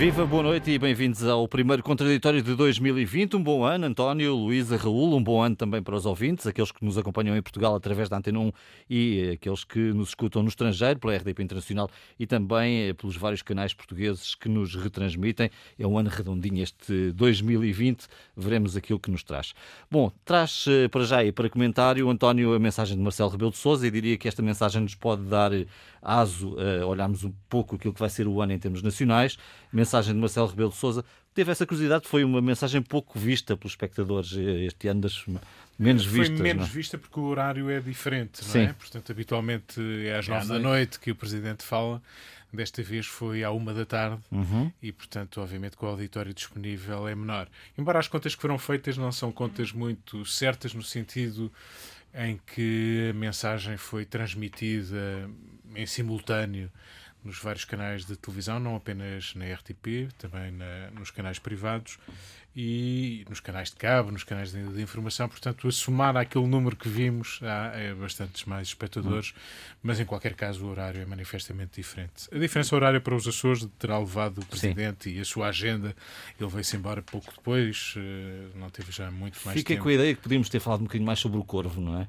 Viva, boa noite e bem-vindos ao primeiro contraditório de 2020. Um bom ano, António, Luísa, Raul. Um bom ano também para os ouvintes, aqueles que nos acompanham em Portugal através da Antena 1 e aqueles que nos escutam no estrangeiro, pela RDP Internacional e também eh, pelos vários canais portugueses que nos retransmitem. É um ano redondinho este 2020. Veremos aquilo que nos traz. Bom, traz eh, para já e para comentário, António, a mensagem de Marcelo Rebelo de Sousa e diria que esta mensagem nos pode dar eh, aso a olharmos um pouco aquilo que vai ser o ano em termos nacionais mensagem de Marcelo Rebelo de Sousa. Teve essa curiosidade, foi uma mensagem pouco vista pelos espectadores eh, este ano, das menos foi vistas. Foi menos não? É? vista porque o horário é diferente, não Sim. é? Portanto, habitualmente é às nove da noite que o Presidente fala. Desta vez foi à uma da tarde uhum. e, portanto, obviamente que o auditório disponível é menor. Embora as contas que foram feitas não são contas muito certas no sentido em que a mensagem foi transmitida em simultâneo nos vários canais de televisão, não apenas na RTP, também na, nos canais privados e nos canais de cabo, nos canais de, de, informação. Portanto, a somar aquele número que vimos, há é bastantes mais espectadores, mas em qualquer caso o horário é manifestamente diferente. A diferença horária para os Açores terá levado o Presidente Sim. e a sua agenda. Ele veio-se embora pouco depois, não teve já muito mais Fiquei tempo. com a ideia que podíamos ter falado um bocadinho mais sobre o Corvo, não é?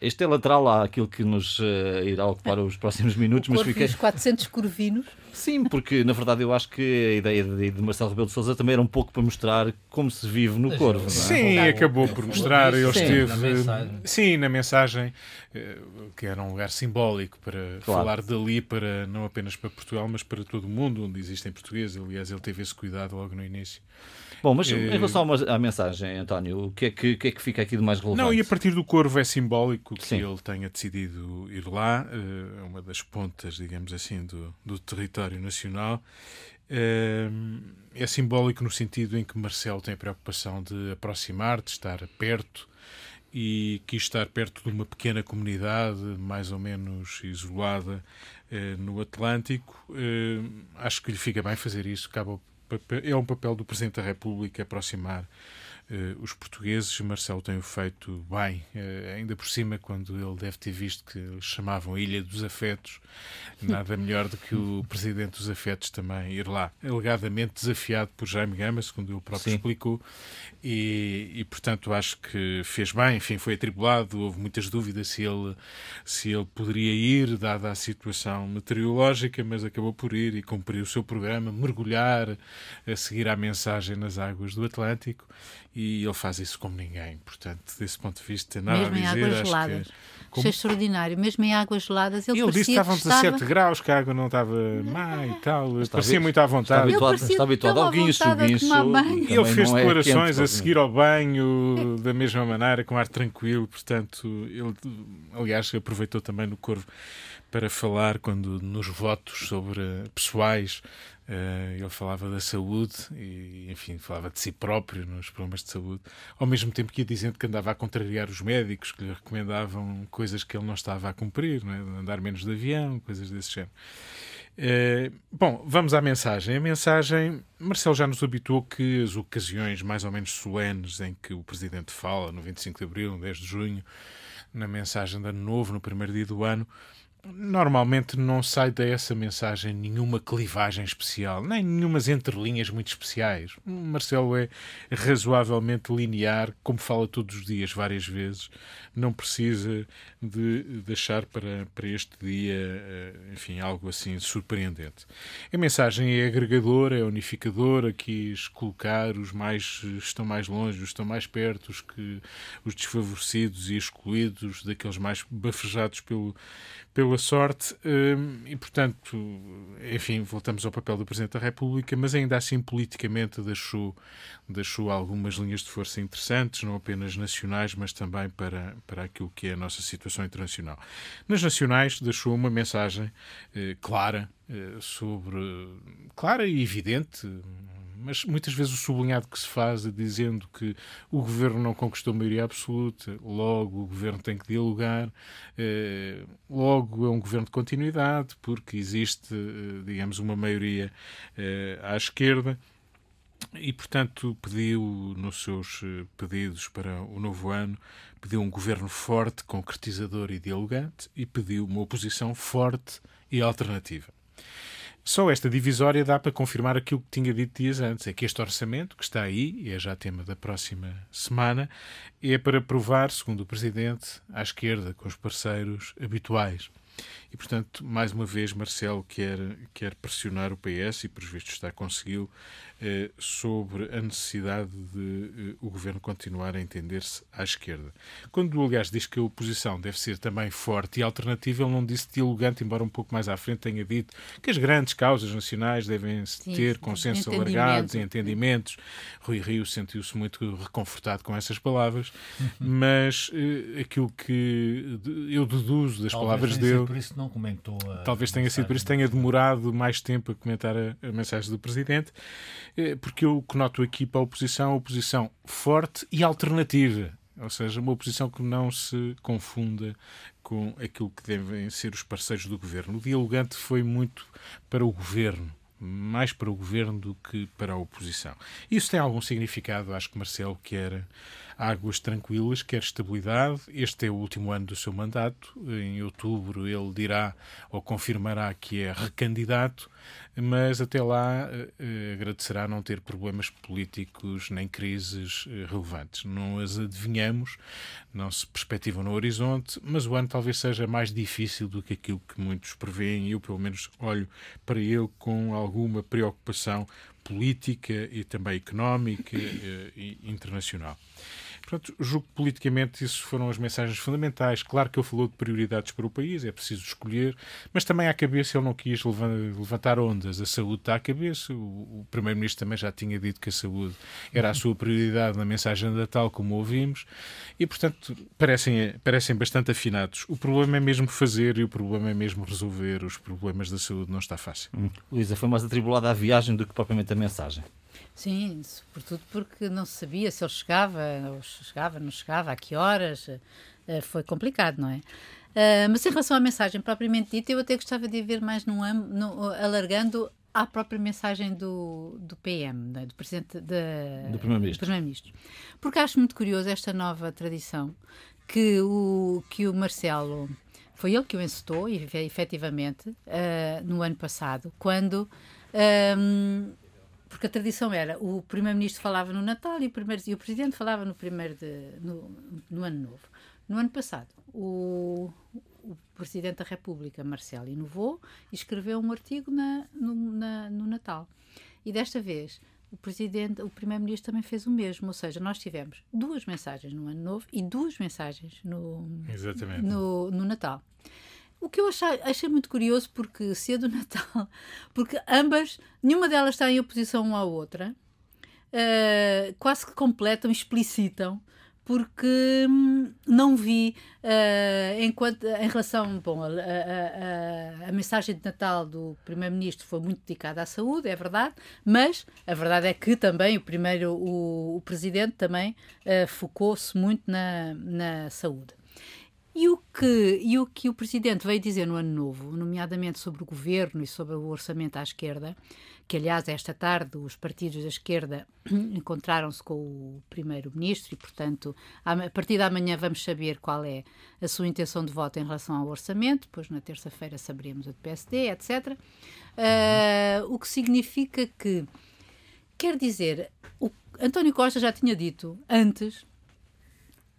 Este é lateral àquilo que nos uh, irá ocupar os próximos minutos. O mas fiquei... os 400 corvinos. Sim, porque na verdade eu acho que a ideia de, de Marcelo Rebelo de Sousa também era um pouco para mostrar como se vive no Corvo. Não é? Sim, acabou por mostrar. Ele esteve. Na mensagem. Sim, na mensagem, que era um lugar simbólico para claro. falar dali, para, não apenas para Portugal, mas para todo o mundo onde existem portugueses. Aliás, ele teve esse cuidado logo no início. Bom, mas em relação à mensagem, António, o que, é que, o que, é que fica aqui de mais relevante? Não, e a partir do Corvo é simbólico que Sim. ele tenha decidido ir lá, é uma das pontas, digamos assim, do, do território nacional. É simbólico no sentido em que Marcelo tem a preocupação de aproximar, de estar perto e quis estar perto de uma pequena comunidade mais ou menos isolada no Atlântico. Acho que lhe fica bem fazer isso, acaba é um papel do Presidente da República aproximar os portugueses. Marcelo tem o feito bem, uh, ainda por cima, quando ele deve ter visto que chamavam Ilha dos Afetos, nada melhor do que o Presidente dos Afetos também ir lá, alegadamente desafiado por Jaime Gama, segundo ele próprio Sim. explicou, e, e, portanto acho que fez bem, enfim, foi atribulado, houve muitas dúvidas se ele, se ele poderia ir, dada a situação meteorológica, mas acabou por ir e cumprir o seu programa, mergulhar, a seguir a mensagem nas águas do Atlântico, e ele faz isso como ninguém, portanto, desse ponto de vista, nada Mesmo a dizer. em águas geladas. como... Isso é extraordinário, mesmo em águas geladas. Ele, ele disse que estavam estava... 17 graus, que a água não estava má e tal. Está parecia muito à vontade. Está habituado, está habituado ao guincho, o guincho. E ele fez é declarações quente, a seguir ao banho da mesma maneira, com ar tranquilo. Portanto, ele, aliás, aproveitou também no Corvo para falar quando nos votos sobre pessoais Uh, ele falava da saúde e, enfim, falava de si próprio nos problemas de saúde, ao mesmo tempo que ia dizendo que andava a contrariar os médicos que lhe recomendavam coisas que ele não estava a cumprir, é? andar menos de avião, coisas desse género. Uh, bom, vamos à mensagem. A mensagem, Marcelo já nos habituou que as ocasiões mais ou menos solenes em que o Presidente fala, no 25 de Abril, no 10 de Junho, na mensagem de Ano Novo, no primeiro dia do ano, normalmente não sai dessa mensagem nenhuma clivagem especial, nem nenhumas entrelinhas muito especiais. Marcelo é razoavelmente linear, como fala todos os dias, várias vezes. Não precisa de deixar para, para este dia, enfim, algo assim surpreendente. A mensagem é agregadora, é unificadora, quis colocar os mais estão mais longe, os estão mais perto, os que os desfavorecidos e excluídos, daqueles mais bafejados pelo pela sorte e, portanto, enfim, voltamos ao papel do Presidente da República, mas ainda assim politicamente deixou, deixou algumas linhas de força interessantes, não apenas nacionais, mas também para, para aquilo que é a nossa situação internacional. Nas nacionais deixou uma mensagem eh, clara eh, sobre, clara e evidente, mas muitas vezes o sublinhado que se faz é dizendo que o governo não conquistou maioria absoluta, logo o governo tem que dialogar, eh, logo é um governo de continuidade, porque existe, eh, digamos, uma maioria eh, à esquerda. E, portanto, pediu nos seus pedidos para o novo ano, pediu um governo forte, concretizador e dialogante, e pediu uma oposição forte e alternativa. Só esta divisória dá para confirmar aquilo que tinha dito dias antes: é que este orçamento, que está aí, e é já tema da próxima semana, é para provar, segundo o Presidente, à esquerda, com os parceiros habituais. E, portanto, mais uma vez, Marcelo quer, quer pressionar o PS e, por vistos, está conseguiu eh, sobre a necessidade de eh, o governo continuar a entender-se à esquerda. Quando, aliás, diz que a oposição deve ser também forte e alternativa, ele não disse dialogante, embora um pouco mais à frente tenha dito que as grandes causas nacionais devem Sim, ter consensos alargados e entendimentos. Rui Rio sentiu-se muito reconfortado com essas palavras, mas eh, aquilo que eu deduzo das Talvez palavras dele. Não comentou. Talvez tenha sido por isso que tenha demorado mais tempo a comentar a, a mensagem do Presidente. Eh, porque eu que noto aqui para a oposição, a oposição forte e alternativa. Ou seja, uma oposição que não se confunda com aquilo que devem ser os parceiros do governo. O dialogante foi muito para o governo, mais para o governo do que para a oposição. Isso tem algum significado, acho que Marcelo quer águas tranquilas, quer estabilidade. Este é o último ano do seu mandato. Em outubro ele dirá ou confirmará que é recandidato, mas até lá eh, agradecerá não ter problemas políticos nem crises eh, relevantes. Não as adivinhamos, não se perspectivam no horizonte, mas o ano talvez seja mais difícil do que aquilo que muitos preveem. Eu, pelo menos, olho para ele com alguma preocupação política e também económica eh, e internacional. Portanto, julgo que politicamente isso foram as mensagens fundamentais. Claro que ele falou de prioridades para o país, é preciso escolher, mas também à cabeça ele não quis levantar ondas. A saúde está à cabeça. O, Primeiro-Ministro também já tinha dito que a saúde era a sua prioridade na mensagem de Natal, como ouvimos, e portanto parecem, parecem bastante afinados. O problema é mesmo fazer e o problema é mesmo resolver os problemas da saúde. Não está fácil. Hum. Luísa, foi mais atribulada a viagem do que propriamente a mensagem. Sim, sobretudo porque não se sabia se ele chegava, ou chegava, não chegava, a que horas. Eh, foi complicado, não é? Uh, mas em relação à mensagem propriamente dita, eu até gostava de ver mais num no, alargando à própria mensagem do, do PM, é? do Presidente de, do Primeiro-Ministro. Primeiro Porque acho muito curioso esta nova tradição que o, que o Marcelo foi ele que o encetou, efetivamente, uh, no ano passado, quando um, porque a tradição era o primeiro-ministro falava no Natal e o, primeiro, e o presidente falava no primeiro de, no, no ano novo. No ano passado, o, o presidente da República, Marcelo, inovou e escreveu um artigo na, no, na, no Natal. E desta vez o presidente, o primeiro-ministro também fez o mesmo, ou seja, nós tivemos duas mensagens no ano novo e duas mensagens no, no, no Natal. O que eu achei, achei, muito curioso, porque se é do Natal, porque ambas, nenhuma delas está em oposição uma à outra, uh, quase que completam, explicitam, porque hum, não vi, uh, enquanto, em relação, bom, a, a, a, a mensagem de Natal do Primeiro-Ministro foi muito dedicada à saúde, é verdade, mas a verdade é que também o primeiro, o, o Presidente também uh, focou-se muito na, na saúde. E o, que, e o que o Presidente veio dizer no Ano Novo, nomeadamente sobre o governo e sobre o orçamento à esquerda, que aliás esta tarde os partidos da esquerda encontraram-se com o Primeiro-Ministro e, portanto, a partir da manhã vamos saber qual é a sua intenção de voto em relação ao orçamento, depois na terça-feira saberemos a do PSD, etc. Uh, o que significa que, quer dizer, o António Costa já tinha dito antes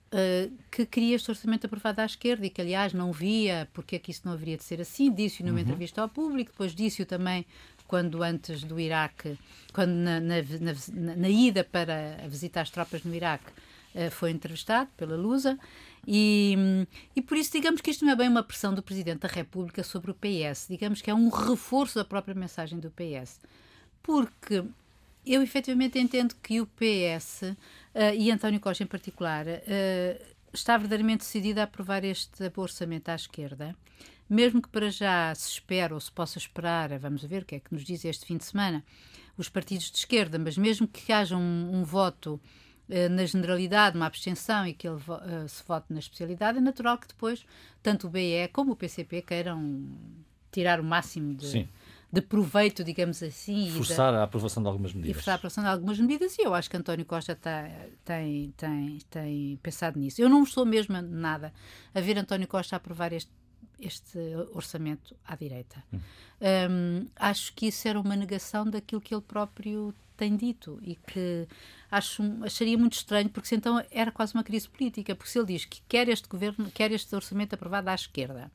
Uh, que queria este orçamento aprovado à esquerda e que, aliás, não via porque é que isso não haveria de ser assim. Disse-o numa uhum. entrevista ao público, depois disse-o também quando antes do Iraque, quando na, na, na, na ida para visitar as tropas no Iraque, uh, foi entrevistado pela Lusa. E, e por isso, digamos que isto não é bem uma pressão do Presidente da República sobre o PS, digamos que é um reforço da própria mensagem do PS. Porque eu efetivamente entendo que o PS e António Costa em particular uh, está verdadeiramente decidido a aprovar este orçamento à esquerda, mesmo que para já se espere ou se possa esperar, vamos ver o que é que nos diz este fim de semana, os partidos de esquerda, mas mesmo que haja um, um voto na generalidade, uma abstenção e que ele se vote na especialidade, é natural que depois tanto o BE como o PCP queiram tirar o máximo de. Sim de proveito, digamos assim. Forçar a aprovação de algumas medidas. E forçar a aprovação de algumas medidas, e eu acho que António Costa tá, tem, tem, tem pensado nisso. Eu não estou mesmo nada a ver António Costa aprovar este este orçamento à direita. Um, acho que isso era uma negação daquilo que ele próprio tem dito e que acho, acharia muito estranho, porque então era quase uma crise política, porque se ele diz que quer este governo, quer este orçamento aprovado à esquerda,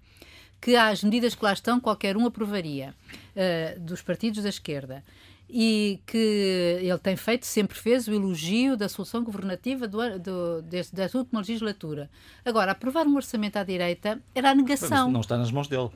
que as medidas que lá estão qualquer um aprovaria uh, dos partidos da esquerda e que ele tem feito, sempre fez, o elogio da solução governativa do, do, última legislatura. Agora, aprovar um orçamento à direita era a negação. Mas não está nas mãos dele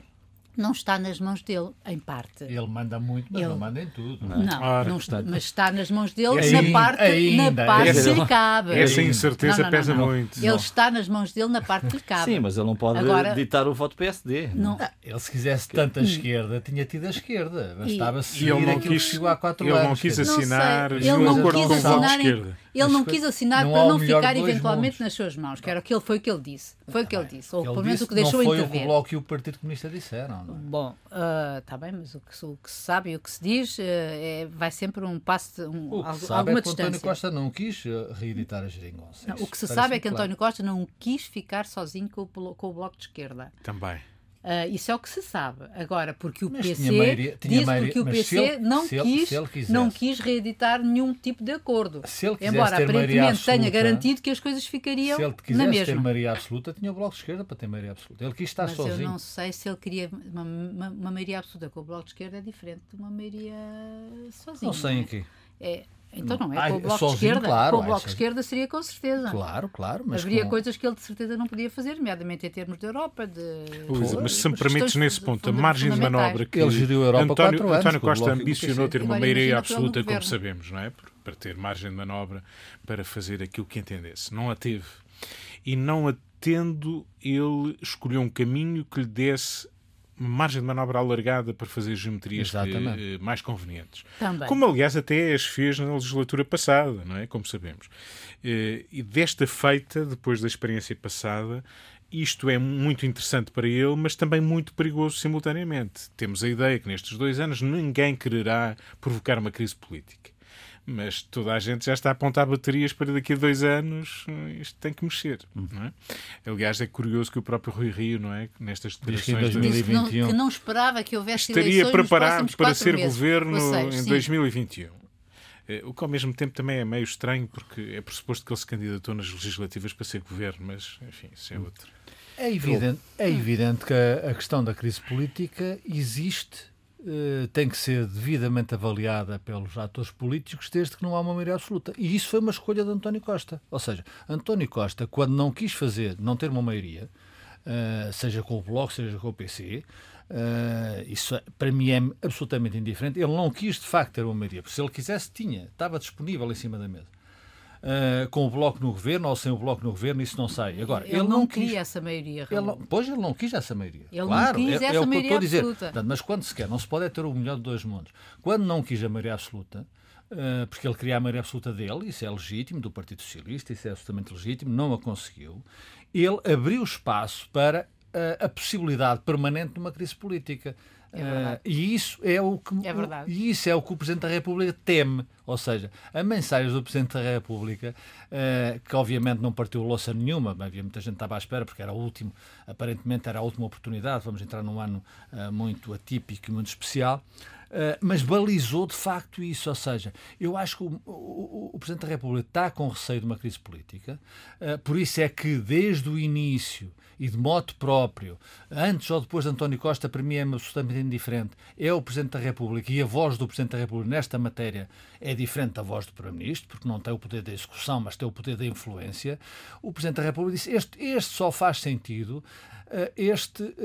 não está nas mãos dele, em parte. Ele manda muito, mas ele... não manda em tudo. Não, é? não, Ora, não está, mas está nas mãos dele ainda, na parte, ainda, na parte que lhe cabe. Essa incerteza não, não, pesa muito. Ele está nas mãos dele na parte que lhe cabe. Sim, mas ele não pode Agora, ditar o voto PSD. Não. Ah, ele, se quisesse tanta esquerda, tinha tido a esquerda. Bastava seguir ele não quis, chegou há quatro ele anos. Ele não quis assinar ele não quis assinar, ele não quis assinar para não ficar eventualmente nas suas mãos, que era aquilo, foi o que ele disse. Foi o que ele disse, ou pelo menos o que deixou entrever. Não foi o que o Bloco e o Partido Comunista disseram. Bom, Está uh, bem, mas o que, o que, se sabe e o que se diz uh, é, vai sempre um passo, um, o que algo, sabe alguma é que distância. António Costa não quis uh, reeditar a geringonça. o que se sabe é que claro. António Costa não quis ficar sozinho com o, com o Bloco de Esquerda. Também. Uh, isso é o que se sabe. Agora, porque o mas PC maioria, diz maioria, porque o PC ele, não, quis, quisesse, não quis reeditar nenhum tipo de acordo. Embora aparentemente tenha garantido que as coisas ficariam se ele quisesse na mesma. ter maioria absoluta, tinha o Bloco de Esquerda para ter maioria absoluta. Ele quis estar mas sozinho. eu não sei se ele queria uma, uma, uma, maioria absoluta com o Bloco de Esquerda é diferente de uma maioria sozinho. Não sei em que. É, então não é com o Bloco sozinho, de Esquerda. Claro, com o Bloco de Esquerda seria com certeza. Claro, claro. Mas Haveria com... coisas que ele de certeza não podia fazer, nomeadamente em termos de Europa. De... Luísa, mas se me permites nesse ponto, a margem de manobra que ele geriu a Europa António, anos, António Costa ambicionou ter uma maioria absoluta, como sabemos, não é? Para ter margem de manobra para fazer aquilo que entendesse. Não a teve. E não a tendo, ele escolheu um caminho que lhe desse margem de manobra alargada para fazer geometrias que, eh, mais convenientes. Também. Como, aliás, até as fez na legislatura passada, não é? Como sabemos. Eh, e desta feita, depois da experiência passada, isto é muito interessante para ele, mas também muito perigoso simultaneamente. Temos a ideia que nestes dois anos ninguém quererá provocar uma crise política mas toda a gente já está a apontar baterias para daqui a dois anos isto tem que mexer. Não é? Aliás, é curioso que o próprio Rui Rio, não é? nestas declarações de 2021, que não, que não esperava que houvesse estaria preparado para ser meses. governo seja, em sim. 2021. Eh, o que ao mesmo tempo também é meio estranho, porque é pressuposto que ele se candidatou nas legislativas para ser governo, mas enfim, isso é outro. É evidente, é evidente que a, questão da crise política existe eh, tem que ser devidamente avaliada pelos atores políticos desde que não há uma maioria absoluta. E isso foi uma escolha de António Costa. Ou seja, António Costa, quando não quis fazer, não ter uma maioria, uh, seja com o Bloco, seja com o PC, eh, isso para mim é absolutamente indiferente. Ele não quis de facto ter uma maioria, porque se ele quisesse, tinha, estava disponível em cima da mesa. Uh, com o Bloco no governo ou sem o Bloco no governo, isso não sai. Agora, ele, ele não, não queria essa maioria. Ele não, pois ele não quis essa maioria. Ele claro, não quis é, essa é o que eu estou a dizer. absoluta. mas quando se quer, não se pode é ter o melhor de dois mundos. Quando não quis a maioria absoluta, uh, porque ele queria a maioria absoluta dele, isso é legítimo, do Partido Socialista, isso é absolutamente legítimo, não a conseguiu. Ele abriu espaço para uh, a possibilidade permanente de uma crise política. É e isso é o que é e isso é o que o Presidente da República teme, ou seja, a mensagem do Presidente da República, uh, que obviamente não partiu louça nenhuma, havia muita gente que estava à espera porque era o último, aparentemente era a última oportunidade, vamos entrar num ano uh, muito atípico e muito especial. Uh, mas balizou de facto isso. Ou seja, eu acho que o, o, o, Presidente da República está com receio de uma crise política, uh, por isso é que desde o início e de modo próprio, antes ou depois de António Costa, para mim é absolutamente indiferente. É o Presidente da República e a voz do Presidente da República nesta matéria é diferente da voz do Primeiro-Ministro, porque não tem o poder da execução, mas tem o poder da influência. O Presidente da República disse: este, este só faz sentido este, uh,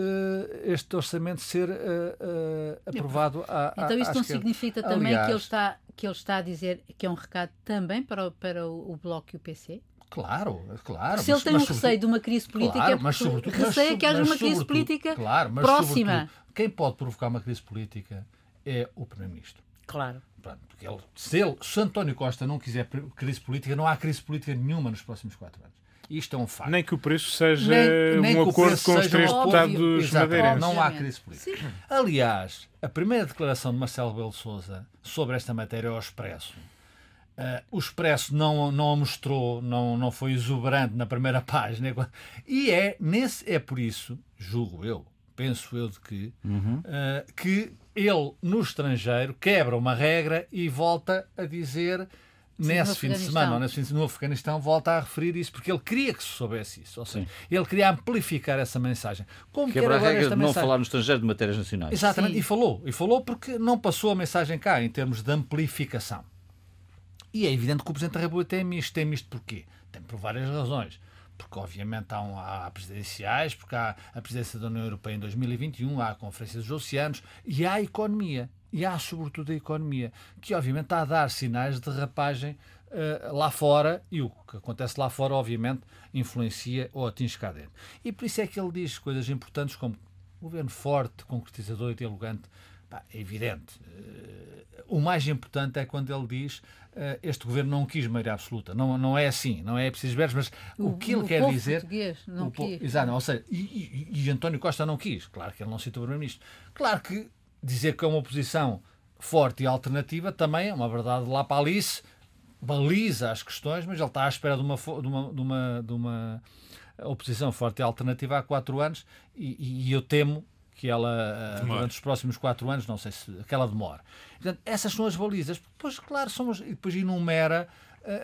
este orçamento ser uh, aprovado à, Então isto à não esquerda. significa também Aliás, que ele, está, que ele está a dizer que é um recado também para o, para o Bloco e o PC? Claro, claro. Se ele tem um receio de uma crise política, claro, é mas sobretudo, receia mas, que haja mas uma crise política claro, mas próxima. Quem pode provocar uma crise política é o Primeiro-Ministro. Claro. Porque ele, se, ele, se António Costa não quiser crise política, não há crise política nenhuma nos próximos quatro anos. Isto é um facto. Nem que o preço seja nem, nem um acordo com os três deputados madeirenses. Não há crise política. Sim. Aliás, a primeira declaração de Marcelo Belo Souza sobre esta matéria ao Expresso Uh, o Expresso não, não a mostrou, não, não foi exuberante na primeira página. E é, nesse, é por isso, julgo eu, penso eu de que, uhum. uh, que ele, no estrangeiro, quebra uma regra e volta a dizer nesse fim de semana, ou nesse fim de semana, no Afeganistão, volta a referir isso, porque ele queria que se soubesse isso. Ou seja, Sim. ele queria amplificar essa mensagem. Como Quebra a regra de não falar no estrangeiro de matérias nacionais. Exatamente, Sim. e falou. E falou porque não passou a mensagem cá, em termos de amplificação. E é evidente que o Presidente da República tem misto. Tem misto porquê? Tem por várias razões porque obviamente há, um, há presidenciais, porque há a presidência da União Europeia em 2021, há a Conferência dos Oceanos e há a economia. E há sobretudo a economia, que obviamente está a dar sinais de rapagem uh, lá fora e o que acontece lá fora, obviamente, influencia ou atinge cá dentro. E por isso é que ele diz coisas importantes como governo forte, concretizador e dialogante. É evidente. Uh, o mais importante é quando ele diz este governo não quis maioria absoluta. Não, não é assim, não é preciso ver, mas o, o que ele o quer dizer. Não o quis. Exato, ou seja, e, e, e, António Costa não quis. Claro que ele não citou o Primeiro-Ministro. Claro que dizer que é uma oposição forte e alternativa também é uma verdade lá para Alice, baliza as questões, mas ele está à espera de uma, de uma, de uma, de uma oposição forte e alternativa há quatro anos e, e eu temo que ela, demora. durante os próximos quatro anos, não sei se que ela demora. Portanto, essas são as balizas. Depois, claro, somos, e depois enumera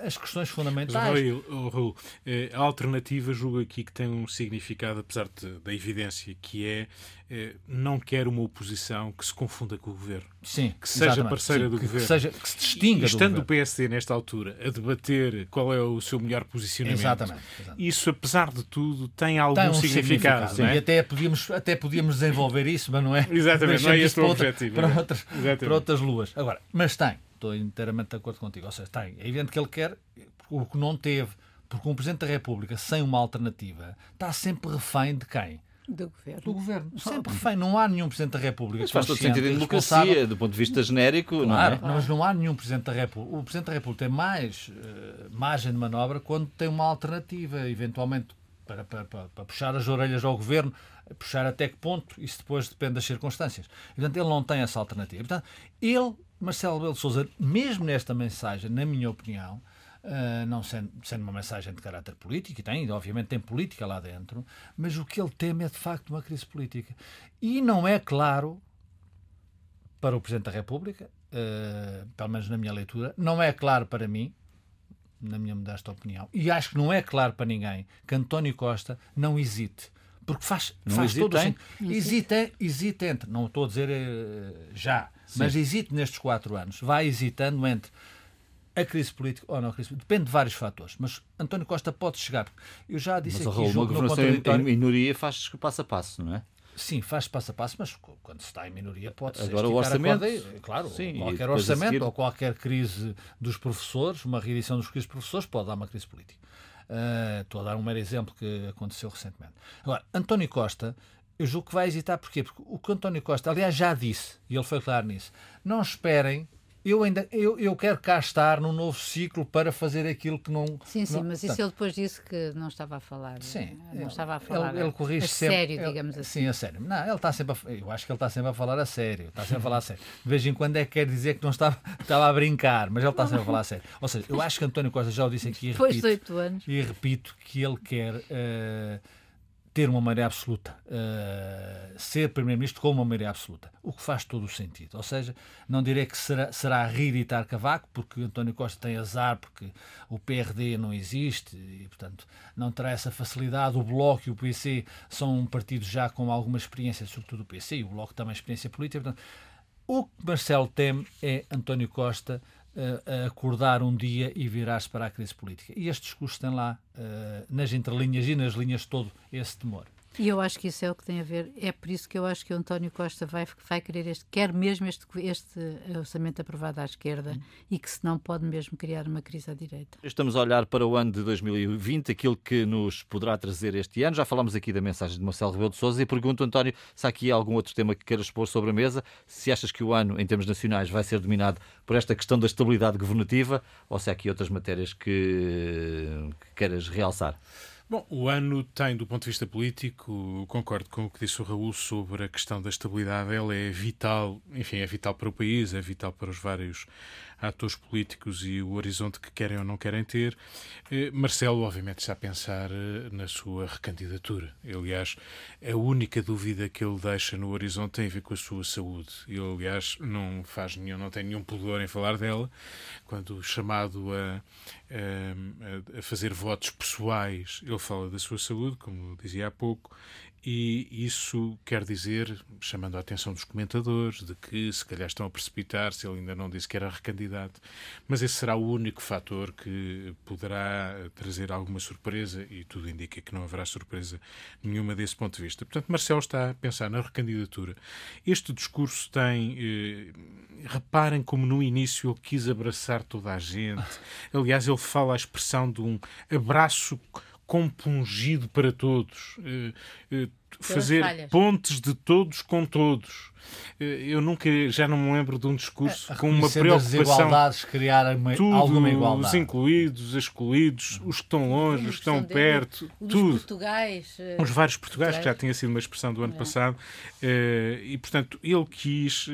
as questões fundamentais. Mas, Raul, Raul, eh, a alternativa julgo aqui que tem um significado, apesar de, da evidência, que é eh, não quer uma oposição que se confunda com o governo. Sim, que seja parceira sim, do que, governo. Que, seja, que se distinga. E, estando o PSD nesta altura a debater qual é o seu melhor posicionamento, exatamente, exatamente. isso, apesar de tudo, tem algum tem um significado. significado é? E até podíamos, até podíamos desenvolver isso, mas não é. Exatamente, não é esse o objetivo. Para, outras, para outras luas. Agora, mas tem estou inteiramente de acordo contigo. Ou seja, tem. É evidente que ele quer o que não teve, porque um Presidente da República sem uma alternativa está sempre refém de quem? Do governo. Do governo. Sempre refém. Não há nenhum Presidente da República. Mas faz todo sentido em democracia, do ponto de vista genérico, claro, não é? Mas não há nenhum Presidente da República. O Presidente da República tem mais uh, margem de manobra quando tem uma alternativa, eventualmente para, para, para, para, puxar as orelhas ao governo, puxar até que ponto, isso depois depende das circunstâncias. Portanto, ele não tem essa alternativa. Portanto, ele Marcelo Belo Souza, mesmo nesta mensagem, na minha opinião, Uh, não sendo, sendo, uma mensagem de caráter político, e tem, obviamente tem política lá dentro, mas o que ele teme é de facto uma crise política. E não é claro para o Presidente da República, uh, pelo menos na minha leitura, não é claro para mim, na minha modesta opinião, e acho que não é claro para ninguém que António Costa não hesite porque faz, faz todo o sentido. Hesita, hesita entre, não estou a dizer uh, já, Sim. mas hesite nestes quatro anos, vai hesitando entre a crise política ou não a crise política. Depende de vários fatores, mas António Costa pode chegar. Eu já disse mas, aqui... Mas uma governação em minoria faz passo a passo, não é? Sim, faz passo a passo, mas quando se está em minoria pode ser. Agora o orçamento. claro, Sim, qualquer orçamento seguir... ou qualquer crise dos professores, uma reedição dos crises dos professores, pode dar uma crise política. Uh, estou a dar um mero exemplo que aconteceu recentemente. Agora, António Costa, eu julgo que vai hesitar, porquê? Porque o que António Costa, aliás, já disse, e ele foi claro nisso, não esperem eu ainda eu, eu quero cá estar num novo ciclo para fazer aquilo que não. Sim, sim, não, mas isso ele depois disse que não estava a falar. Sim, não ele, estava a falar. Ele, ele corrige a sempre. sério, digamos ele, assim. Sim, a sério. Não, ele está sempre a, eu acho que ele está sempre a falar a sério. Está sempre a falar a sério. De vez em quando é que quer dizer que não estava, estava a brincar, mas ele está sempre a falar a sério. Ou seja, eu acho que António Costa já o disse aqui e Depois repito, de oito anos. E repito que ele quer. Uh, ter uma maioria absoluta, uh, ser Primeiro-Ministro com uma maioria absoluta, o que faz todo o sentido. Ou seja, não direi que será, será reeditar Cavaco, porque António Costa tem azar, porque o PRD não existe e, portanto, não terá essa facilidade. O Bloco e o PC são um partido já com alguma experiência, sobretudo o PC, e o Bloco também experiência política. Portanto, o que Marcelo teme é António Costa uh, acordar um dia e virar-se para a crise política. E este discurso tem lá, uh, nas entrelinhas e nas linhas todo, esse temor. E eu acho que isso é o que tem a ver, é por isso que eu acho que o António Costa vai, vai querer este, quer mesmo este, este orçamento aprovado à esquerda e que senão pode mesmo criar uma crise à direita. Estamos a olhar para o ano de 2020, aquilo que nos poderá trazer este ano. Já falamos aqui da mensagem de Marcelo Rebelo de Sousa e pergunto, António, se há aqui algum outro tema que queiras pôr sobre a mesa, se achas que o ano, em termos nacionais, vai ser dominado por esta questão da estabilidade governativa ou se há aqui outras matérias que, que queiras realçar? Bom, o ano tem, do ponto de vista político, concordo com o que disse o Raul sobre a questão da estabilidade. Ela é vital, enfim, é vital para o país, é vital para os vários atores políticos e o horizonte que querem ou não querem ter. Eh, Marcelo, obviamente, está a pensar eh, na sua recandidatura. Aliás, a única dúvida que ele deixa no horizonte tem a ver com a sua saúde. Ele, aliás, não faz nenhum, não tem nenhum pudor em falar dela. Quando chamado a, a, a fazer votos pessoais, ele fala da sua saúde, como dizia há pouco, e isso quer dizer, chamando a atenção dos comentadores, de que se calhar estão a precipitar-se, ele ainda não disse que era recandidato, mas esse será o único fator que poderá trazer alguma surpresa e tudo indica que não haverá surpresa nenhuma desse ponto de vista. Portanto, Marcelo está a pensar na recandidatura. Este discurso tem. Eh, reparem como no início ele quis abraçar toda a gente. Aliás, ele fala a expressão de um abraço compungido para todos, eh, eh, fazer falhas. pontes de todos com todos. Eh, eu nunca, já não me lembro de um discurso com uma preocupação. As criar uma, tudo, alguma igualdade. Os incluídos, os excluídos, os que estão longe, os que estão perto, tudo. Portugais, eh, os vários portugais, que já tinha sido uma expressão do ano é. passado. E, portanto, ele quis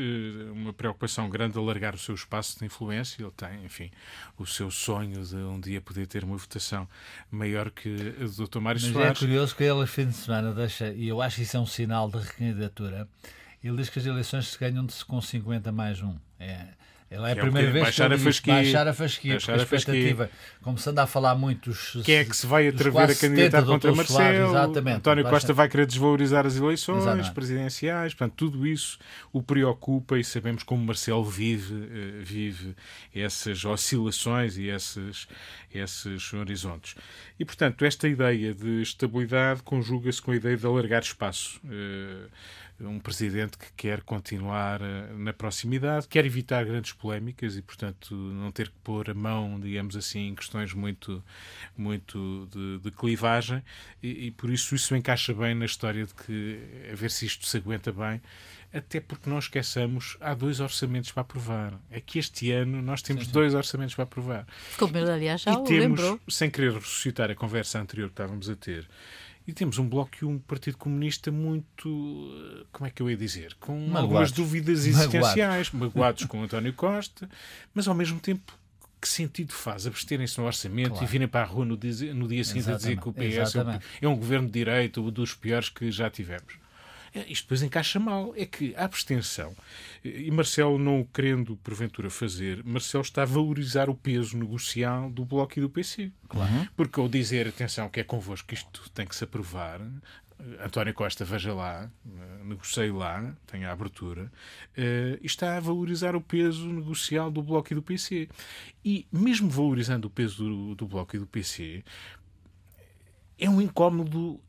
uma preocupação grande alargar o seu espaço de influência. Ele tem, enfim, o seu sonho de um dia poder ter uma votação maior que a do Dr. Mário Mas é Soares. é curioso que ele, fim de semana, deixa, e eu acho que isso é um sinal de recandidatura ele diz que as eleições se ganham -se com 50 mais 1. É, ela é a primeira é vez baixar que a fasquia. baixar a fasquia, baixar a, expectativa, começando a falar muito dos, Quem é que se vai atrever a candidatar contra Marcelo? Exatamente, António. Costa vai querer desvalorizar as eleições Exatamente. presidenciais, portanto, tudo isso o preocupa e sabemos como Marcelo vive, eh, vive essas oscilações e esses, esses horizontes. E, portanto, esta ideia de estabilidade conjuga-se com a ideia de alargar espaço. Uh, um presidente que quer continuar eh, na proximidade, quer evitar grandes polémicas e, portanto, não ter que pôr a mão, digamos assim, em questões muito, muito de, de clivagem, e, e, por isso isso encaixa bem na história de que a ver se isto se aguenta bem. Até porque não esqueçamos, há dois orçamentos para aprovar. É que este ano nós temos sim, sim. dois orçamentos para aprovar. Como ele, aliás, já e o temos, lembrou. sem querer ressuscitar a conversa anterior que estávamos a ter, e temos um bloco e um Partido Comunista muito, como é que eu ia dizer, com magoados. algumas dúvidas existenciais, magoados, magoados com António Costa, mas ao mesmo tempo que sentido faz absterem-se no orçamento claro. e virem para a rua no dia, no dia seguinte a dizer que o PS é um governo de direita, um dos piores que já tivemos? É, isto depois encaixa mal. É que a abstenção, e Marcelo não o querendo porventura fazer, Marcelo está a valorizar o peso negocial do Bloco e do PC. Claro. Porque ao dizer, atenção, que é convosco que isto tem que se aprovar, António Costa, veja lá, negocie lá, tem a abertura, uh, está a valorizar o peso negocial do Bloco e do PC. E mesmo valorizando o peso do, do Bloco e do PC, é um incómodo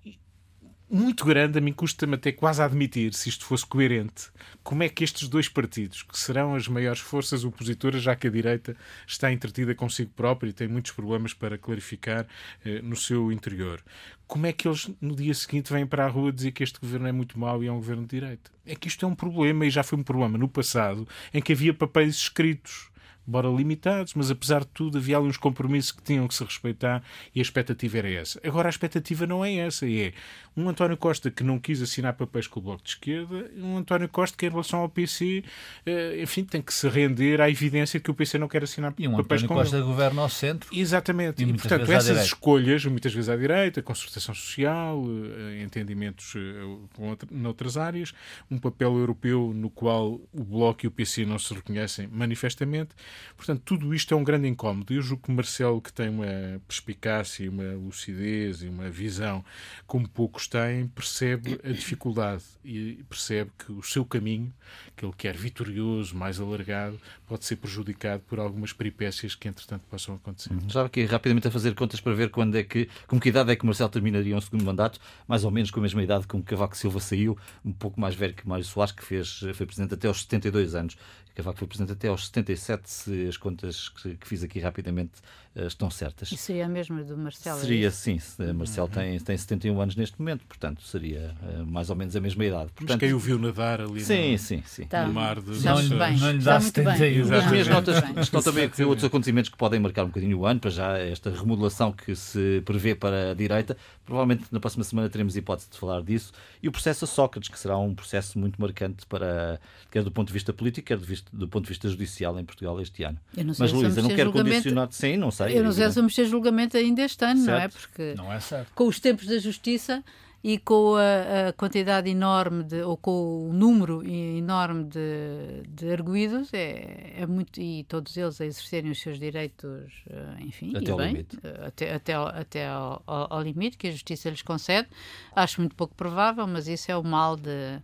muito grande, a mim custa-me até quase admitir, se isto fosse coerente, como é que estes dois partidos, que serão as maiores forças opositoras, já que a direita está entretida consigo própria e tem muitos problemas para clarificar eh, no seu interior, como é que eles no dia seguinte vêm para a rua dizer que este governo é muito mau e é um governo de direita? É que isto é um problema e já foi um problema no passado em que havia papéis escritos embora limitados, mas apesar de tudo havia ali uns compromissos que tinham que se respeitar e a expectativa era essa. Agora a expectativa não é essa, é um António Costa que não quis assinar papéis com o Bloco de Esquerda, um António Costa que em relação ao PC, eh, enfim, tem que se render à evidência que o PC não quer assinar e um papéis António com Costa ele. governa ao centro. Exatamente. E, e portanto, essas escolhas, muitas vezes à direita, concertação social, eh, entendimentos eh, noutras áreas, um papel europeu no qual o Bloco e o PC não se reconhecem manifestamente, Portanto, tudo isto é um grande incómodo. Eu julgo que Marcelo, que tem uma perspicácia, uma lucidez e uma visão como poucos têm, percebe a dificuldade e percebe que o seu caminho, que ele quer vitorioso, mais alargado, pode ser prejudicado por algumas peripécias que, entretanto, possam acontecer. Uhum. Já aqui rapidamente a fazer contas para ver quando é que, com que idade é que Marcelo terminaria um segundo mandato, mais ou menos com a mesma idade com que Cavaco Silva saiu, um pouco mais velho que Mário Soares, que fez, foi presidente até aos 72 anos. Cavaco foi presidente até aos 77, se as contas que, que fiz aqui rapidamente uh, estão certas. Isso seria mesmo do Marcelo? Seria, é sim. Marcelo uhum. tem, tem 71 anos neste momento, portanto, seria uh, mais ou menos a mesma idade. Portanto, Mas quem o viu nadar ali sim, no, sim, sim. Tá. no mar de... Não, bem. não lhe dá 71. As minhas notas estão também a outros acontecimentos que podem marcar um bocadinho o ano, para já esta remodelação que se prevê para a direita. Provavelmente na próxima semana teremos hipótese de falar disso. E o processo a Sócrates, que será um processo muito marcante para, quer do ponto de vista político, quer do, vista, do ponto de vista judicial em Portugal este ano. Não Mas, Luísa, não quero condicionar... Sim, não sei. Eu não sei se vamos ter julgamento ainda este ano, certo. não é? Porque não é certo. com os tempos da justiça e com a, a, quantidade enorme de, ou com o número enorme de, de arguídos é, é, muito e todos eles a exercerem os seus direitos eh, enfim até ao bem, limite até, até, ao, até ao, ao, ao, limite que a justiça lhes concede acho muito pouco provável mas isso é o mal de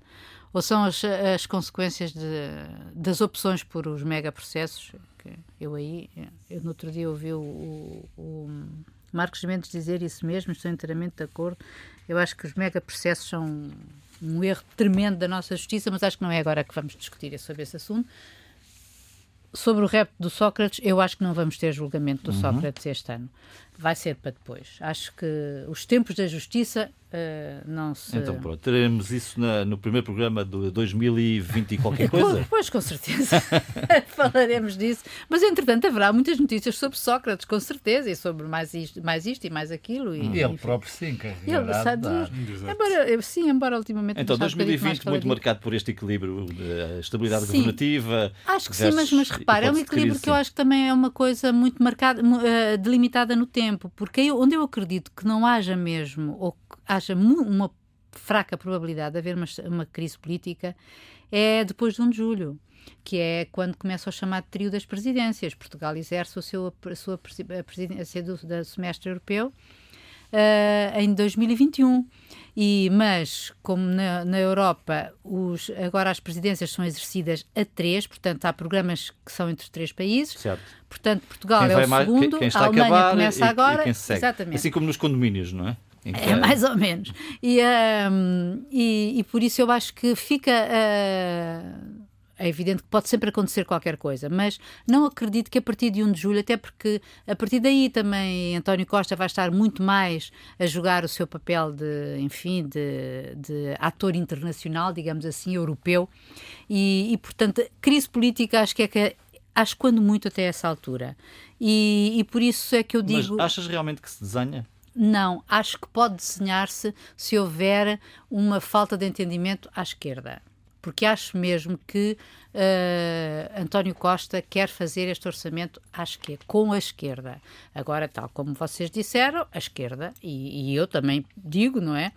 ou são as, as consequências de, das opções por os megaprocessos que eu aí eu no outro dia ouvi o, o, o Marcos Mendes dizer isso mesmo, estou inteiramente de acordo. Eu acho que os megaprocessos são um erro tremendo da nossa justiça, mas acho que não é agora que vamos discutir sobre esse assunto. Sobre o rap do Sócrates, eu acho que não vamos ter julgamento do uhum. Sócrates este ano. Vai ser para depois. Acho que os tempos da justiça uh, não se. Então, pronto, teremos isso na, no primeiro programa de 2020 e qualquer coisa? pois, com certeza. Falaremos disso. Mas, entretanto, haverá muitas notícias sobre Sócrates, com certeza, e sobre mais isto, mais isto e mais aquilo. E, e ele próprio sim, ele sabe embora, Sim, embora ultimamente. Então, 2020 muito marcado por este equilíbrio, de estabilidade sim. governativa. Acho que sim, mas, mas repara, é um equilíbrio que eu acho que também é uma coisa muito marcada, uh, delimitada no tempo, porque eu, onde eu acredito que não haja mesmo, ou que haja uma fraca probabilidade de haver uma, uma crise política é depois de 1 de julho que é quando começa o chamado trio das presidências. Portugal exerce o seu, a sua presidência do, do semestre europeu uh, em 2021. E, mas, como na, na Europa, os, agora as presidências são exercidas a três, portanto, há programas que são entre os três países. Certo. Portanto, Portugal quem é o mais, segundo, quem, a Alemanha a começa e, agora. E Exatamente. Assim como nos condomínios, não é? É mais ou menos. E, um, e, e, por isso eu acho que fica. Uh, é evidente que pode sempre acontecer qualquer coisa, mas não acredito que a partir de 1 de julho, até porque a partir daí também António Costa vai estar muito mais a jogar o seu papel de, enfim, de, de ator internacional, digamos assim, europeu, e, e portanto, crise política acho que é que acho quando muito até essa altura. E, e por isso é que eu digo. Mas achas realmente que se desenha? Não, acho que pode desenhar-se se houver uma falta de entendimento à esquerda. Porque acho mesmo que uh, António Costa quer fazer este orçamento à esquerda, com a esquerda. Agora, tal como vocês disseram, a esquerda, e, e eu também digo, não é?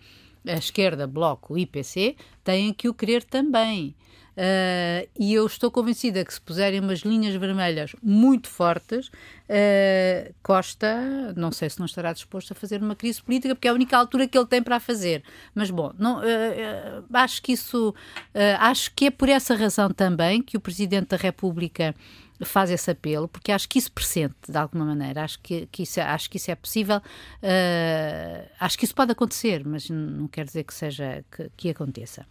A esquerda, Bloco e PC têm que o querer também. Uh, e eu estou convencida que se puserem umas linhas vermelhas muito fortes, uh, Costa, não sei se não estará disposto a fazer uma crise política, porque é a única altura que ele tem para a fazer. Mas bom, não, uh, acho que isso, acho que é por essa razão também que o Presidente da República faz esse apelo, porque acho que isso pressente de alguma maneira, acho que, que, isso, é, acho que isso é possível, uh, acho que isso pode acontecer, mas não quer dizer que seja que, que aconteça.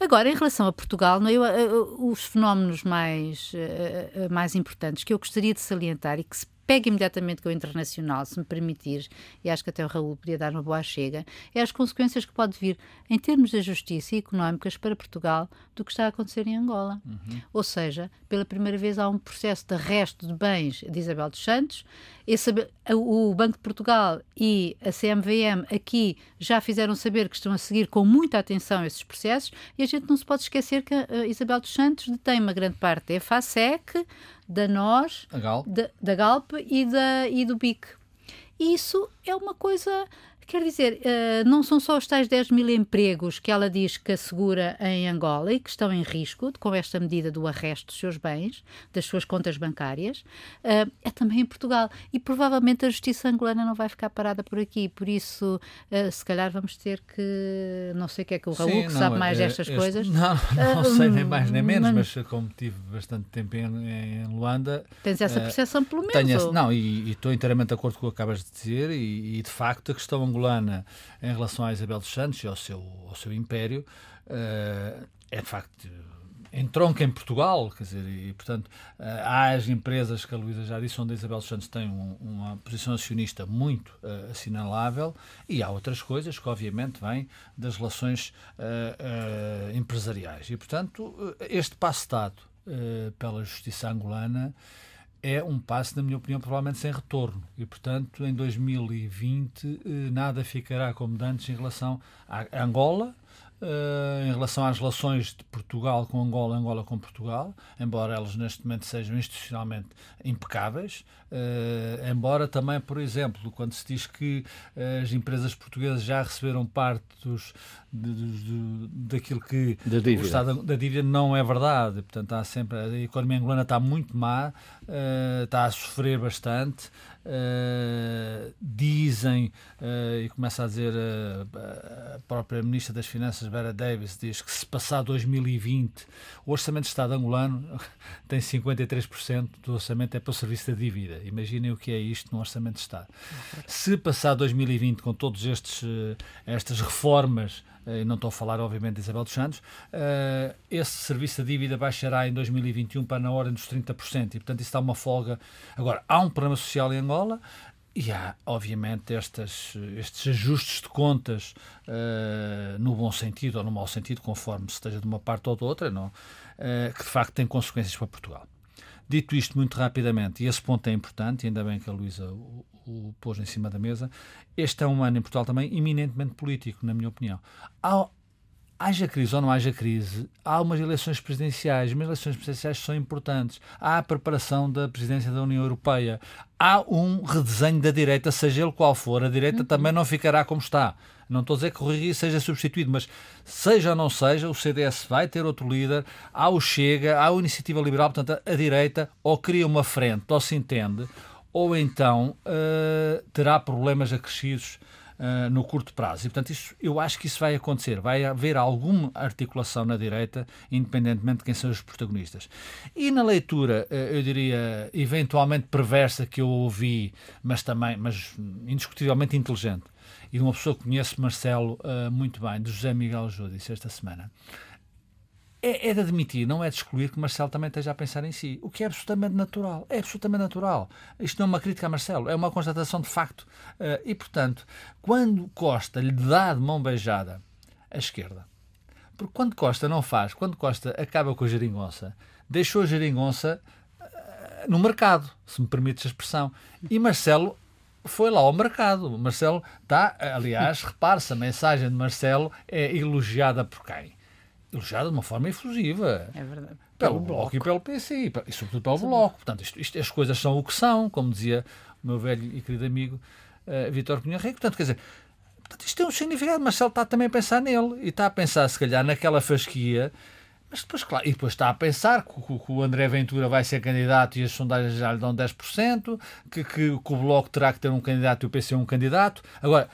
Agora, em relação a Portugal, eu, uh, os fenómenos mais, uh, mais importantes que eu gostaria de salientar e que se pega imediatamente com o internacional, se me permitires, e acho que até o Raul podia dar uma boa chega, é as consequências que pode vir em termos de justiça e económicas para Portugal do que está a acontecer em Angola. Uhum. Ou seja, pela primeira vez há um processo de arresto de bens de Isabel dos Santos. Esse, o Banco de Portugal e a CMVM aqui já fizeram saber que estão a seguir com muita atenção esses processos e a gente não se pode esquecer que a Isabel dos Santos detém uma grande parte da EFASEC, da NOS, da, da Galp e, da, e do BIC. Isso é uma coisa Quer dizer, uh, não são só os tais 10 mil empregos que ela diz que assegura em Angola e que estão em risco com esta medida do arresto dos seus bens, das suas contas bancárias, uh, é também em Portugal. E provavelmente a justiça angolana não vai ficar parada por aqui. Por isso, uh, se calhar vamos ter que. Não sei o que é que o Raul, Sim, que não, sabe mais destas coisas. Não, não sei nem mais nem menos, mas, mas como tive bastante tempo em, em Luanda. Tens essa percepção, pelo menos? Tenho ou... Não, e, e, estou inteiramente de acordo com o que acabas de dizer, e, e de facto a questão angolana em relação a Isabel dos Santos e ao seu, ao seu império uh, é de facto entronca em Portugal, quer dizer, e portanto uh, há as empresas que a Luísa já disse onde a Isabel dos Santos tem um, uma posição acionista muito uh, assinalável e há outras coisas que obviamente vêm das relações empresariais. E portanto este passo dado pela justiça angolana é um passo, na minha opinião, provavelmente sem retorno. E, portanto, em 2020 eh, nada ficará como antes em relação a Angola, uh, em relação às relações de Portugal com Angola, Angola com Portugal, embora elas neste momento sejam institucionalmente impecáveis, uh, embora também, por exemplo, quando se diz que uh, as empresas portuguesas já receberam parte dos, de, de, daquilo que da dívida. o Estado da dívida não é verdade, portanto há sempre a economia angolana está muito má, está a sofrer bastante. Uh, dizem, uh, e começa a dizer uh, a própria Ministra das Finanças, Vera Davis, diz que se passar 2020, o Orçamento de Estado angolano tem 53% do orçamento é para o serviço da dívida. Imaginem o que é isto no Orçamento de Estado. Se passar 2020 com todas estas reformas e não estou a falar, obviamente, de Isabel dos Santos, uh, esse serviço de dívida baixará em 2021 para na ordem dos 30%, e portanto isso dá uma folga. Agora, há um problema social em Angola, e há, obviamente, estas, estes ajustes de contas uh, no bom sentido ou no mau sentido, conforme se esteja de uma parte ou de outra, não? Uh, que de facto têm consequências para Portugal. Dito isto muito rapidamente, e esse ponto é importante, ainda bem que a Luísa o, o pôs em cima da mesa, este é um ano em Portugal também eminentemente político, na minha opinião. Há, haja crise ou não haja crise, há umas eleições presidenciais, umas eleições presidenciais são importantes. Há a preparação da presidência da União Europeia. Há um redesenho da direita, seja ele qual for. A direita uhum. também não ficará como está. Não estou a dizer que o Rui seja substituído, mas seja ou não seja, o CDS vai ter outro líder. Há o Chega, há a Iniciativa Liberal, portanto, a, direita ou cria uma frente, ou se entende, ou então uh, terá problemas acrescidos uh, no curto prazo. E, portanto, isso, eu acho que isso vai acontecer. Vai haver alguma articulação na direita, independentemente de quem são os protagonistas. E na leitura, uh, eu diria, eventualmente perversa que eu ouvi, mas também, mas indiscutivelmente inteligente, e de uma pessoa que conhece Marcelo muito bem, de José Miguel Júdice, esta semana é, é, de admitir, não é de excluir que Marcelo também esteja a pensar em si, o que é absolutamente natural. É absolutamente natural. Isto não é uma crítica a Marcelo, é uma constatação de facto. Uh, e, portanto, quando Costa lhe dá de mão beijada à esquerda, porque quando Costa não faz, quando Costa acaba com a geringonça, deixou a geringonça uh, no mercado, se me permites a expressão. E Marcelo foi lá ao mercado. Marcelo está, aliás, repare-se, a mensagem de Marcelo é elogiada por quem? elogiada de uma forma efusiva. É verdade. Pelo, pelo Bloco e pelo PC, e, sobretudo pelo Sim. Bloco. Portanto, isto, isto, as coisas são o que são, como dizia o meu velho e querido amigo uh, Vítor Cunha Rico. Portanto, quer dizer, portanto, isto tem um significado, mas ele está também a pensar nele. E está a pensar, se calhar, naquela fasquia. Mas depois, claro, e depois está a pensar que, que, que, o André Ventura vai ser candidato e as sondagens já lhe dão 10%, que, que, que o Bloco terá que ter um candidato e o PC um candidato. Agora,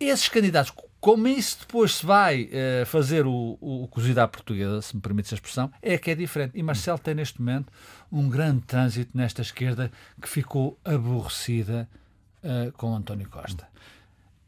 esses candidatos, como isso depois se vai uh, fazer o, o, o cozido à portuguesa, se me permite a expressão, é que é diferente. E Marcelo tem neste momento um grande trânsito nesta esquerda que ficou aborrecida uh, com António Costa.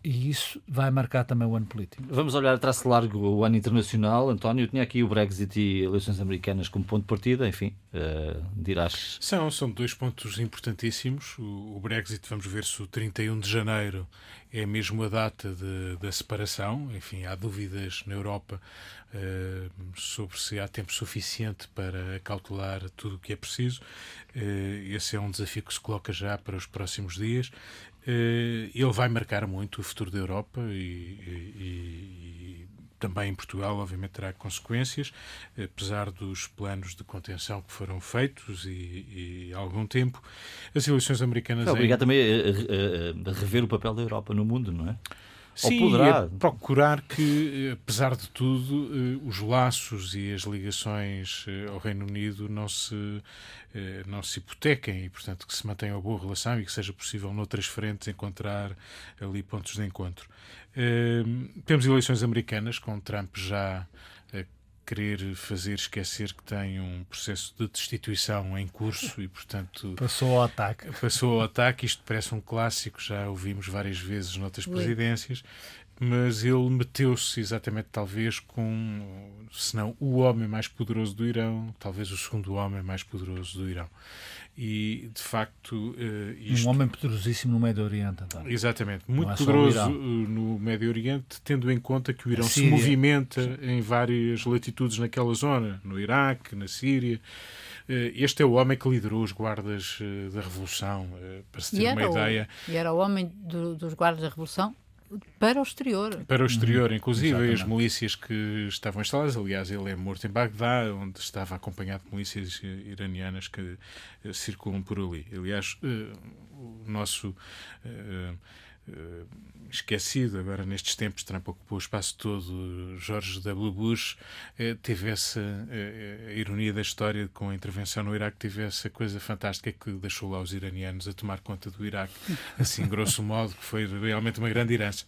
E isso vai marcar também o ano político. Vamos olhar a traço largo o ano internacional. António, tinha aqui o Brexit e eleições americanas como ponto de partida, enfim, uh, dirás. São, são dois pontos importantíssimos. O, o, Brexit, vamos ver se o 31 de janeiro é mesmo a data de, da separação. Enfim, há dúvidas na Europa uh, sobre se há tempo suficiente para cautelar tudo o que é preciso. Uh, esse é um desafio que se coloca já para os próximos dias. Eh, ele vai marcar muito o futuro da Europa e, e, e, também em Portugal, obviamente, terá consequências, apesar dos planos de contenção que foram feitos e, e há algum tempo. As eleições americanas. Vai obrigar em... também a, a, a rever o papel da Europa no mundo, não é? Sim, poderá... procurar que, apesar de tudo, eh, os laços e as ligações eh, ao Reino Unido não se, eh, não se hipotequem e, portanto, que se mantenha uma boa relação e que seja possível, noutras frentes, encontrar ali pontos de encontro. Temos eleições americanas, com Trump já querer fazer esquecer que tem um processo de destituição em curso e, portanto. Passou ao ataque. Passou ao ataque. Isto parece um clássico, já ouvimos várias vezes noutras presidências, mas ele meteu-se exatamente, talvez, com, se não o homem mais poderoso do Irão, talvez o segundo homem mais poderoso do Irão e de facto uh, isto... um homem poderosíssimo no Médio Oriente então. exatamente. Muito é poderoso eh, no Médio Oriente tendo em conta que o Irão se movimenta Sim. em várias latitudes naquela zona no Iraque na Síria. Uh, este é o homem que liderou os guardas da Revolução para se ter uma o, ideia. e era o homem do, dos guardas da Revolução para o exterior. Para o exterior, inclusive Exatamente. as milícias que estavam instaladas. Aliás, ele é morto em Bagdá, onde estava acompanhado de milícias eh, iranianas que eh, circulam por ali. Aliás, eh, o nosso. Eh, esquecido agora nestes tempos, Trump ocupou o espaço todo, George W. Bush eh, teve essa eh, ironia da história com a intervenção no Iraque, teve essa coisa fantástica que deixou lá os iranianos a tomar conta do Iraque, assim grosso modo, que foi realmente uma grande herança.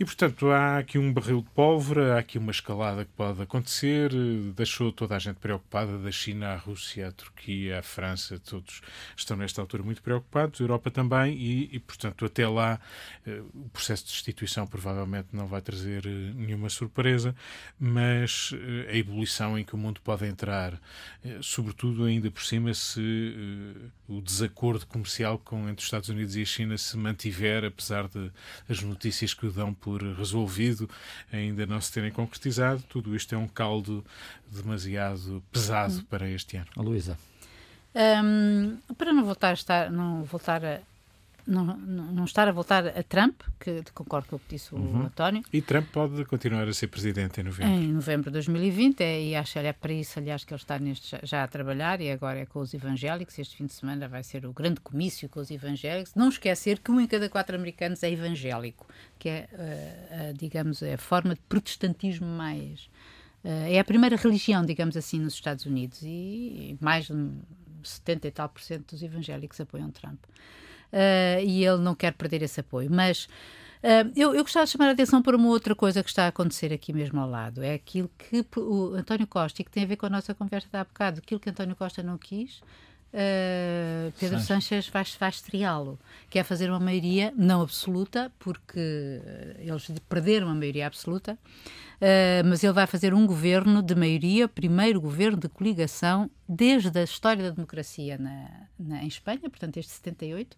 E portanto há aqui um barril de pólvora, há aqui uma escalada que pode acontecer, deixou toda a gente preocupada, da China à Rússia, à Turquia, à França, todos estão nesta altura muito preocupados, a Europa também, e, e portanto até lá eh, o processo de destituição provavelmente não vai trazer eh, nenhuma surpresa, mas eh, a ebulição em que o mundo pode entrar, sobretudo ainda por cima se o desacordo comercial com, entre os Estados Unidos e a China se mantiver, apesar de as notícias que o dão por resolvido ainda não se terem concretizado, tudo isto é um caldo demasiado pesado para este ano. A Luísa. Hum, para não voltar a estar, não voltar a não, não, estar a voltar a Trump, que concordo com o que disse o António, E Trump pode continuar a ser presidente em novembro. em novembro de 2020, é, e acho que é para isso, aliás, que ele está neste, já, a trabalhar, e agora é com os evangélicos. Este fim de semana vai ser o grande comício com os evangélicos. Não esquecer que um em cada quatro americanos é evangélico, que é, eh, a, digamos, é a forma de protestantismo mais. eh, é a primeira religião, digamos assim, nos Estados Unidos, e, e mais de 70 e tal por cento dos evangélicos apoiam Trump. Uh, e ele não quer perder esse apoio. Mas uh, eu, eu gostava de chamar a atenção para uma outra coisa que está a acontecer aqui mesmo ao lado. É aquilo que o António Costa, e que tem a ver com a nossa conversa de há bocado, aquilo que António Costa não quis. Uh, Pedro Sanches vai, vai estreá-lo, que é fazer uma maioria não absoluta, porque uh, eles perderam a maioria absoluta, uh, mas ele vai fazer um governo de maioria, primeiro governo de coligação desde a história da democracia na, na- em Espanha, portanto, desde 78,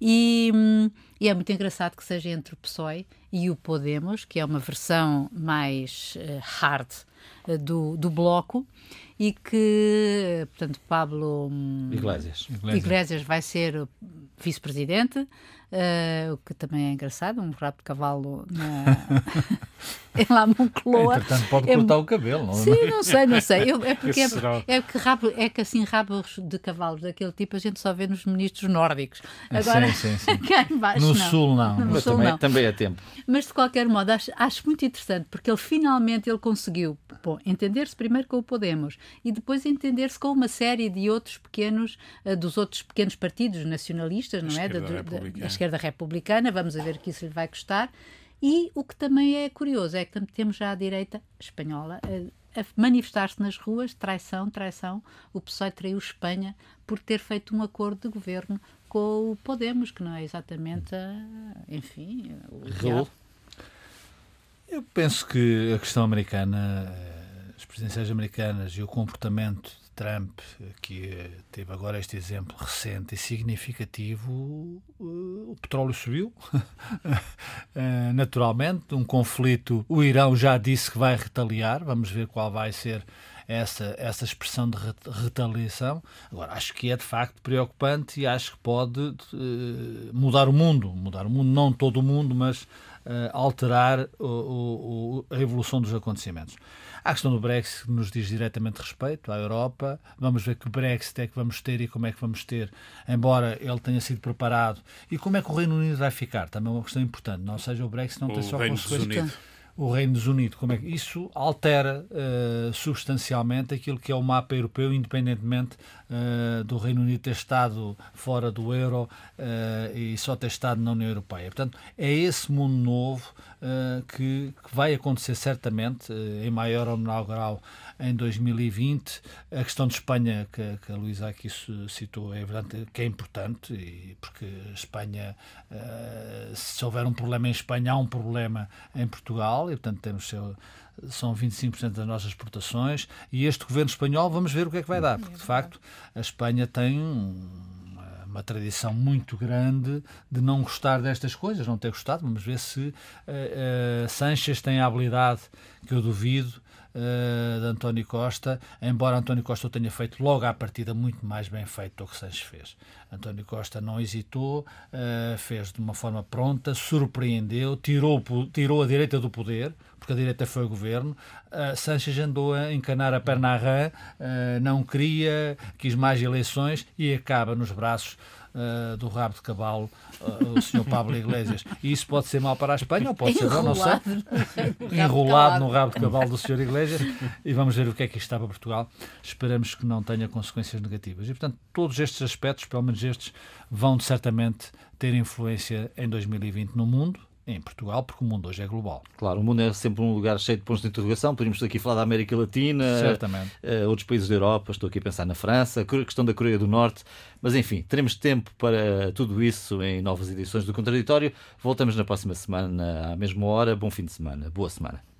e, hum, e é muito engraçado que seja entre o PSOE e o Podemos, que é uma versão mais eh, hard do, do Bloco, e que, eh, portanto, Pablo hum, Iglesias. Iglesias vai ser vice-presidente, eh, o que também é engraçado, um rabo de cavalo na... em La Moncloa. Entretanto, pode É cortar o cabelo. Não? Sim, não sei, não sei. Eu- é porque é, é que rabo, é que assim rabos de cavalos daquele tipo a gente só vê nos ministros nórdicos. Agora, sim, sim. cá baixo No não. sul, não. No Mas sul, também, não. também é tempo. Mas de qualquer modo, acho, acho muito interessante porque ele finalmente ele conseguiu entender-se primeiro com o Podemos e depois entender-se com uma série de outros pequenos, eh, dos outros pequenos partidos nacionalistas, não é? da, republicana. da esquerda republicana. Vamos a ver que isso lhe vai custar. E o que também é curioso é que temos já a direita espanhola a, a manifestar-se nas ruas, traição, traição. O PSOE traiu Espanha por ter feito um acordo de governo com o Podemos, que não é exatamente, a, enfim, o ideal. Eu penso que a questão americana, eh, as presidenciais americanas e o comportamento de Trump, eh, que eh, teve agora este exemplo recente e significativo, eh, o petróleo subiu, naturalmente, um conflito, o Irão já disse que vai retaliar, vamos ver qual vai ser essa, essa expressão de re- retaliação. Agora, acho que é de facto preocupante e acho que pode mudar o mundo, mudar o mundo, não todo o mundo, mas alterar o- o- a evolução dos acontecimentos. A questão do Brexit que nos diz diretamente respeito à Europa. Vamos ver que Brexit é que vamos ter e como é que vamos ter, embora ele tenha sido preparado. E como é que o Reino Unido vai ficar? Também é uma questão importante. Não seja o Brexit não tem O é só Reino consequências. O Reino dos Unidos, como é que isso altera eh, substancialmente aquilo que é o mapa europeu, independentemente eh, do Reino Unido ter estado fora do euro eh, e só ter estado na União Europeia. Portanto, é esse mundo novo que, que vai acontecer certamente, em maior ou menor grau, em 2020. A questão de Espanha, que, que a Luísa aqui citou, é verdade que é importante, e porque Espanha, eh, se houver um problema em Espanha, há um problema em Portugal, e portanto temos seu, são 25% das nossas exportações, e este governo espanhol, vamos ver o que é que vai dar, porque de facto a Espanha tem um- uma, tradição muito grande de não gostar destas coisas, não ter gostado. Vamos ver se uh, uh, Sanches tem a habilidade, que eu duvido, uh, de António Costa, embora António Costa o tenha feito logo à partida muito mais bem feito do que Sanches fez. António Costa não hesitou, uh, fez de uma forma pronta, surpreendeu, tirou, tirou a direita do poder, porque a direita foi o governo. Uh, Sanches andou a encanar a perna à rã, uh, não queria, quis mais eleições e acaba nos braços uh, do rabo de cavalo uh, o Sr. Pablo Iglesias. E isso pode ser mal para a Espanha ou pode ser bom, não sei. Enrolado no rabo de cavalo do Sr. Iglesias. E vamos ver o que é que isto está para Portugal. Esperamos que não tenha consequências negativas. E, portanto, todos estes aspectos, pelo menos estes, vão certamente ter influência em 2020 no mundo em Portugal, porque o mundo hoje é global. Claro, o mundo é sempre um lugar cheio de pontos de interrogação. Podemos aqui falar da América Latina. Uh, outros países da Europa, estou aqui a pensar na França, a questão da Coreia do Norte. Mas enfim, teremos tempo para tudo isso em novas edições do Contraditório. Voltamos na próxima semana, à mesma hora. Bom fim de semana. Boa semana.